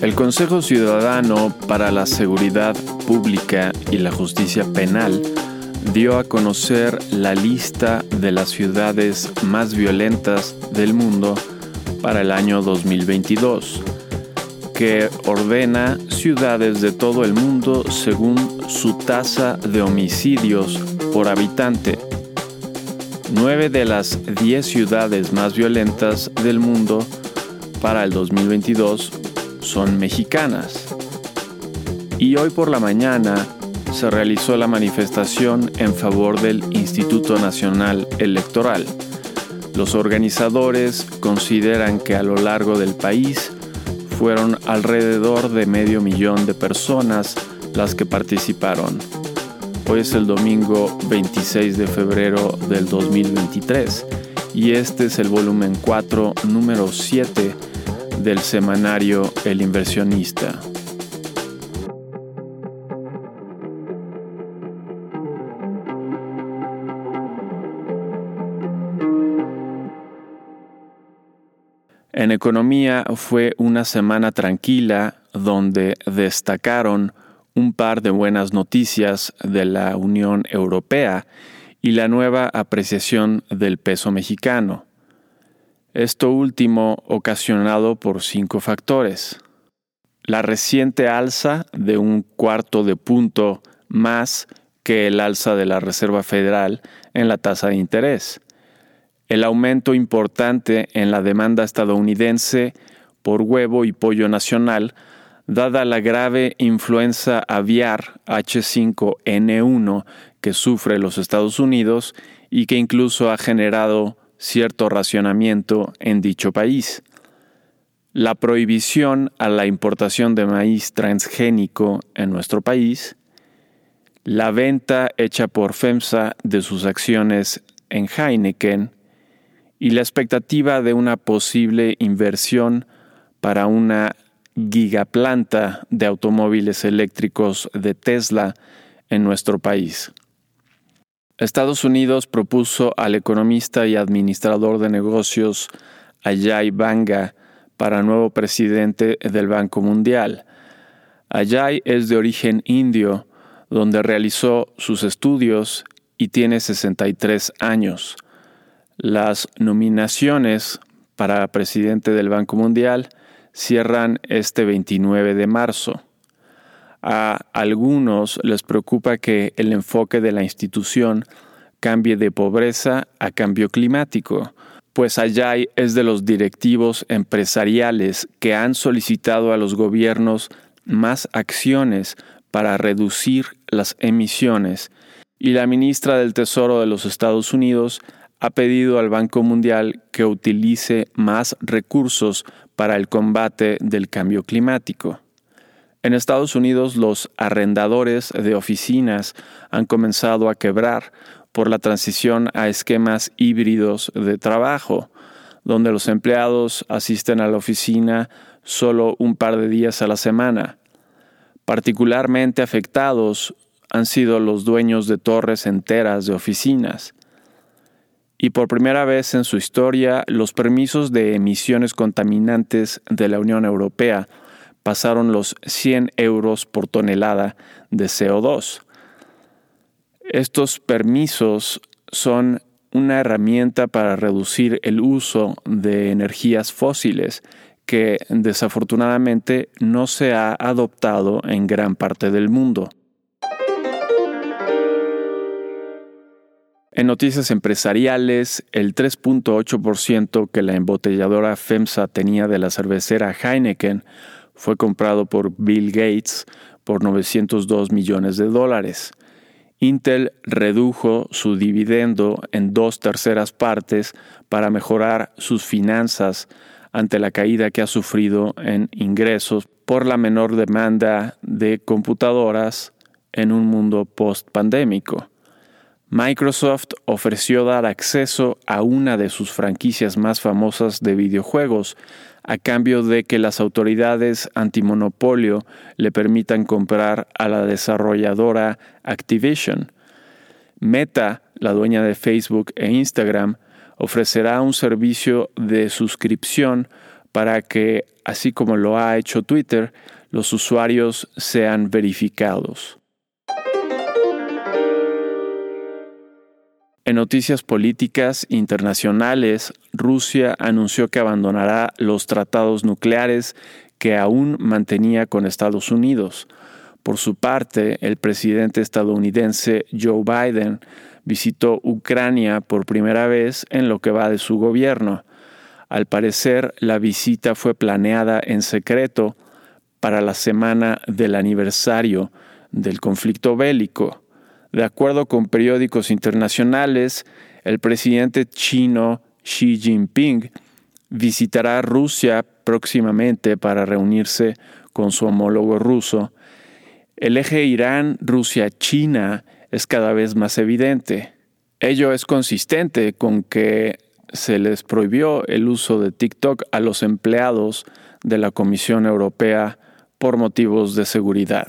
El Consejo Ciudadano para la Seguridad Pública y la Justicia Penal dio a conocer la lista de las ciudades más violentas del mundo para el año 2022, que ordena ciudades de todo el mundo según su tasa de homicidios por habitante. Nueve de las diez ciudades más violentas del mundo para el 2022 son mexicanas. Y hoy por la mañana se realizó la manifestación en favor del Instituto Nacional Electoral. Los organizadores consideran que a lo largo del país fueron alrededor de medio millón de personas las que participaron. Hoy es el domingo 26 de febrero del 2023 y este es el volumen 4, número 7 del semanario El inversionista. En economía fue una semana tranquila donde destacaron un par de buenas noticias de la Unión Europea y la nueva apreciación del peso mexicano. Esto último ocasionado por cinco factores. La reciente alza de un cuarto de punto más que el alza de la Reserva Federal en la tasa de interés. El aumento importante en la demanda estadounidense por huevo y pollo nacional, dada la grave influenza aviar H5N1 que sufre los Estados Unidos y que incluso ha generado cierto racionamiento en dicho país. La prohibición a la importación de maíz transgénico en nuestro país, la venta hecha por FEMSA de sus acciones en Heineken y la expectativa de una posible inversión para una gigaplanta de automóviles eléctricos de Tesla en nuestro país. Estados Unidos propuso al economista y administrador de negocios Ajay Banga para nuevo presidente del Banco Mundial. Ajay es de origen indio, donde realizó sus estudios y tiene 63 años. Las nominaciones para presidente del Banco Mundial cierran este 29 de marzo. A algunos les preocupa que el enfoque de la institución cambie de pobreza a cambio climático, pues Ayay es de los directivos empresariales que han solicitado a los gobiernos más acciones para reducir las emisiones y la ministra del Tesoro de los Estados Unidos ha pedido al Banco Mundial que utilice más recursos para el combate del cambio climático. En Estados Unidos los arrendadores de oficinas han comenzado a quebrar por la transición a esquemas híbridos de trabajo, donde los empleados asisten a la oficina solo un par de días a la semana. Particularmente afectados han sido los dueños de torres enteras de oficinas. Y por primera vez en su historia, los permisos de emisiones contaminantes de la Unión Europea pasaron los 100 euros por tonelada de CO2. Estos permisos son una herramienta para reducir el uso de energías fósiles que desafortunadamente no se ha adoptado en gran parte del mundo. En noticias empresariales, el 3.8% que la embotelladora FEMSA tenía de la cervecera Heineken fue comprado por Bill Gates por 902 millones de dólares. Intel redujo su dividendo en dos terceras partes para mejorar sus finanzas ante la caída que ha sufrido en ingresos por la menor demanda de computadoras en un mundo post-pandémico. Microsoft ofreció dar acceso a una de sus franquicias más famosas de videojuegos a cambio de que las autoridades antimonopolio le permitan comprar a la desarrolladora Activision. Meta, la dueña de Facebook e Instagram, ofrecerá un servicio de suscripción para que, así como lo ha hecho Twitter, los usuarios sean verificados. En noticias políticas internacionales, Rusia anunció que abandonará los tratados nucleares que aún mantenía con Estados Unidos. Por su parte, el presidente estadounidense Joe Biden visitó Ucrania por primera vez en lo que va de su gobierno. Al parecer, la visita fue planeada en secreto para la semana del aniversario del conflicto bélico. De acuerdo con periódicos internacionales, el presidente chino Xi Jinping visitará Rusia próximamente para reunirse con su homólogo ruso. El eje Irán-Rusia-China es cada vez más evidente. Ello es consistente con que se les prohibió el uso de TikTok a los empleados de la Comisión Europea por motivos de seguridad.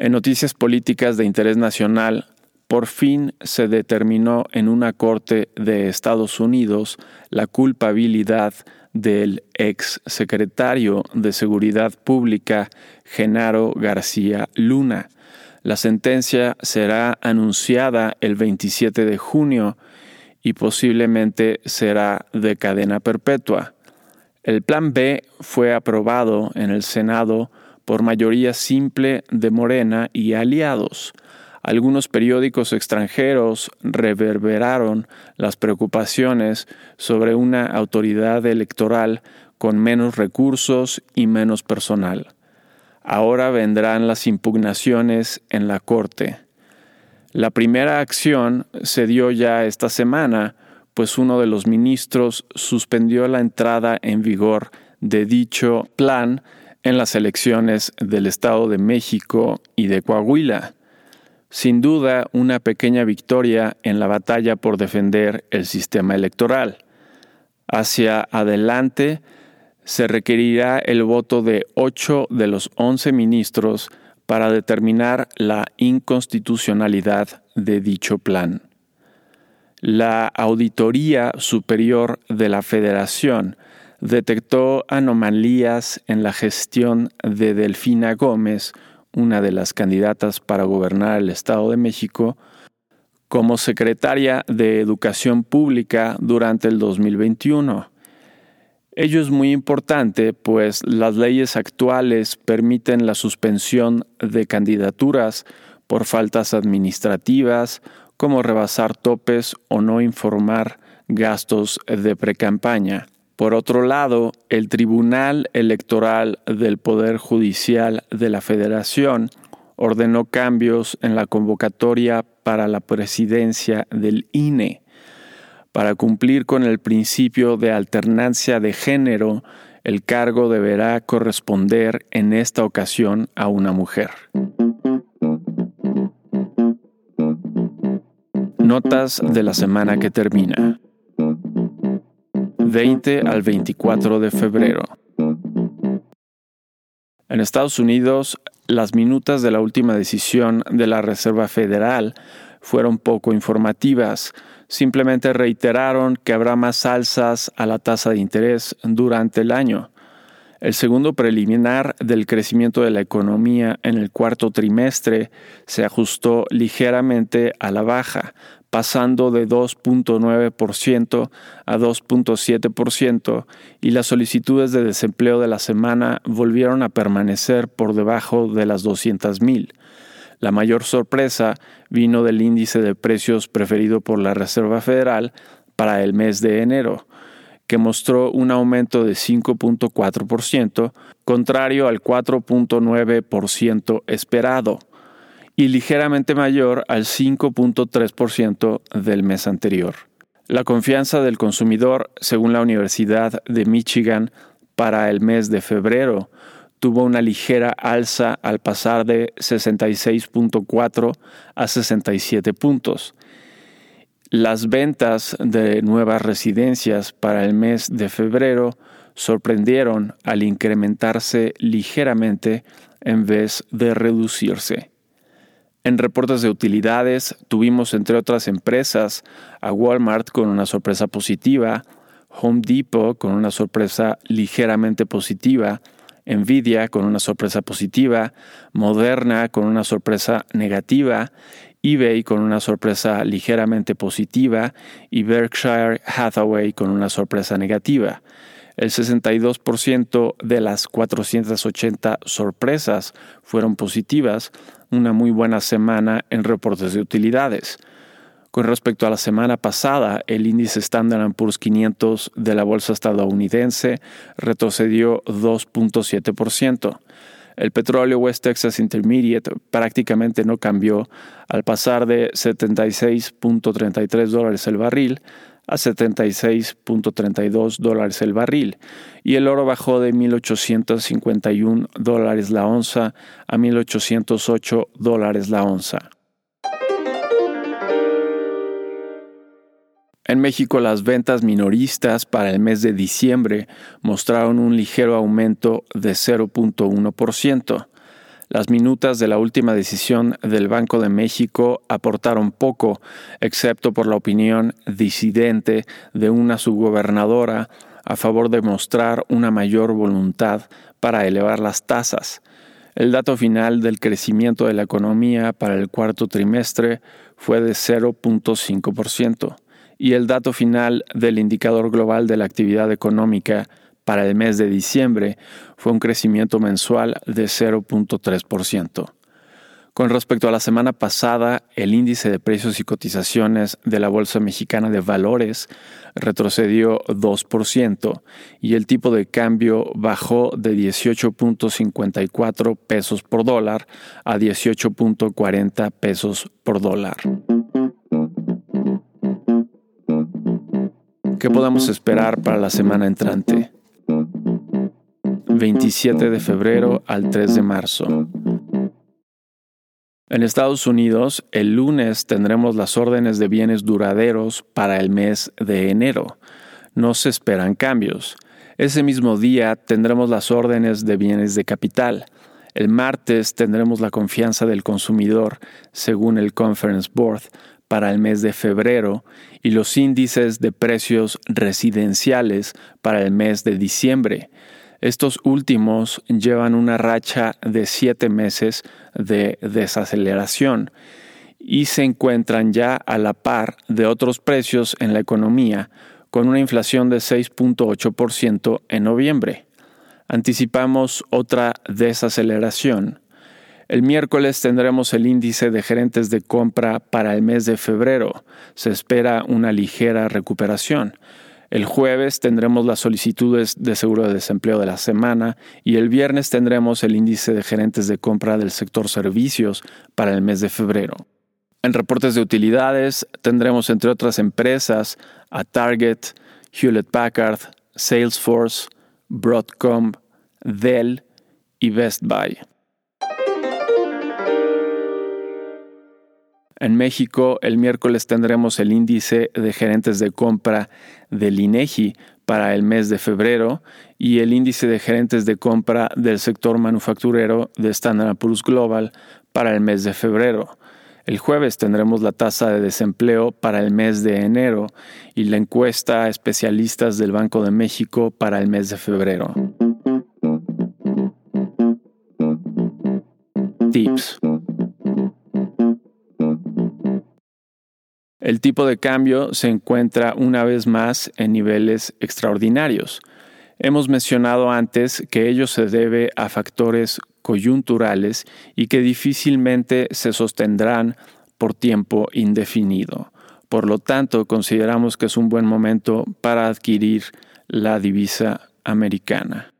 En noticias políticas de interés nacional, por fin se determinó en una corte de Estados Unidos la culpabilidad del ex secretario de Seguridad Pública, Genaro García Luna. La sentencia será anunciada el 27 de junio y posiblemente será de cadena perpetua. El Plan B fue aprobado en el Senado por mayoría simple de Morena y aliados. Algunos periódicos extranjeros reverberaron las preocupaciones sobre una autoridad electoral con menos recursos y menos personal. Ahora vendrán las impugnaciones en la Corte. La primera acción se dio ya esta semana, pues uno de los ministros suspendió la entrada en vigor de dicho plan en las elecciones del Estado de México y de Coahuila. Sin duda, una pequeña victoria en la batalla por defender el sistema electoral. Hacia adelante, se requerirá el voto de ocho de los once ministros para determinar la inconstitucionalidad de dicho plan. La Auditoría Superior de la Federación detectó anomalías en la gestión de Delfina Gómez, una de las candidatas para gobernar el Estado de México, como secretaria de Educación Pública durante el 2021. Ello es muy importante, pues las leyes actuales permiten la suspensión de candidaturas por faltas administrativas, como rebasar topes o no informar gastos de precampaña. Por otro lado, el Tribunal Electoral del Poder Judicial de la Federación ordenó cambios en la convocatoria para la presidencia del INE para cumplir con el principio de alternancia de género, el cargo deberá corresponder en esta ocasión a una mujer. Notas de la semana que termina. 20 al 24 de febrero. En Estados Unidos, las minutas de la última decisión de la Reserva Federal fueron poco informativas, simplemente reiteraron que habrá más alzas a la tasa de interés durante el año. El segundo preliminar del crecimiento de la economía en el cuarto trimestre se ajustó ligeramente a la baja, pasando de 2.9% a 2.7% y las solicitudes de desempleo de la semana volvieron a permanecer por debajo de las 200.000. La mayor sorpresa vino del índice de precios preferido por la Reserva Federal para el mes de enero, que mostró un aumento de 5.4%, contrario al 4.9% esperado, y ligeramente mayor al 5.3% del mes anterior. La confianza del consumidor, según la Universidad de Michigan, para el mes de febrero tuvo una ligera alza al pasar de 66.4 a 67 puntos. Las ventas de nuevas residencias para el mes de febrero sorprendieron al incrementarse ligeramente en vez de reducirse. En reportes de utilidades tuvimos entre otras empresas a Walmart con una sorpresa positiva, Home Depot con una sorpresa ligeramente positiva, Nvidia con una sorpresa positiva, Moderna con una sorpresa negativa, eBay con una sorpresa ligeramente positiva y Berkshire Hathaway con una sorpresa negativa. El 62% de las 480 sorpresas fueron positivas, una muy buena semana en reportes de utilidades. Con respecto a la semana pasada, el índice Standard Poor's 500 de la bolsa estadounidense retrocedió 2.7%. El petróleo West Texas Intermediate prácticamente no cambió al pasar de 76.33 dólares el barril a 76.32 dólares el barril y el oro bajó de 1.851 dólares la onza a 1.808 dólares la onza. En México las ventas minoristas para el mes de diciembre mostraron un ligero aumento de 0.1%. Las minutas de la última decisión del Banco de México aportaron poco, excepto por la opinión disidente de una subgobernadora a favor de mostrar una mayor voluntad para elevar las tasas. El dato final del crecimiento de la economía para el cuarto trimestre fue de 0.5% y el dato final del indicador global de la actividad económica para el mes de diciembre fue un crecimiento mensual de 0.3%. Con respecto a la semana pasada, el índice de precios y cotizaciones de la Bolsa Mexicana de Valores retrocedió 2% y el tipo de cambio bajó de 18.54 pesos por dólar a 18.40 pesos por dólar. ¿Qué podemos esperar para la semana entrante? 27 de febrero al 3 de marzo. En Estados Unidos, el lunes tendremos las órdenes de bienes duraderos para el mes de enero. No se esperan cambios. Ese mismo día tendremos las órdenes de bienes de capital. El martes tendremos la confianza del consumidor, según el Conference Board, para el mes de febrero y los índices de precios residenciales para el mes de diciembre. Estos últimos llevan una racha de siete meses de desaceleración y se encuentran ya a la par de otros precios en la economía, con una inflación de 6.8% en noviembre. Anticipamos otra desaceleración el miércoles tendremos el índice de gerentes de compra para el mes de febrero. Se espera una ligera recuperación. El jueves tendremos las solicitudes de seguro de desempleo de la semana y el viernes tendremos el índice de gerentes de compra del sector servicios para el mes de febrero. En reportes de utilidades tendremos entre otras empresas a Target, Hewlett Packard, Salesforce, Broadcom, Dell y Best Buy. En México, el miércoles tendremos el índice de gerentes de compra del INEGI para el mes de febrero y el índice de gerentes de compra del sector manufacturero de Standard Poor's Global para el mes de febrero. El jueves tendremos la tasa de desempleo para el mes de enero y la encuesta a especialistas del Banco de México para el mes de febrero. Tips. El tipo de cambio se encuentra una vez más en niveles extraordinarios. Hemos mencionado antes que ello se debe a factores coyunturales y que difícilmente se sostendrán por tiempo indefinido. Por lo tanto, consideramos que es un buen momento para adquirir la divisa americana.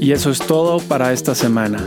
Y eso es todo para esta semana.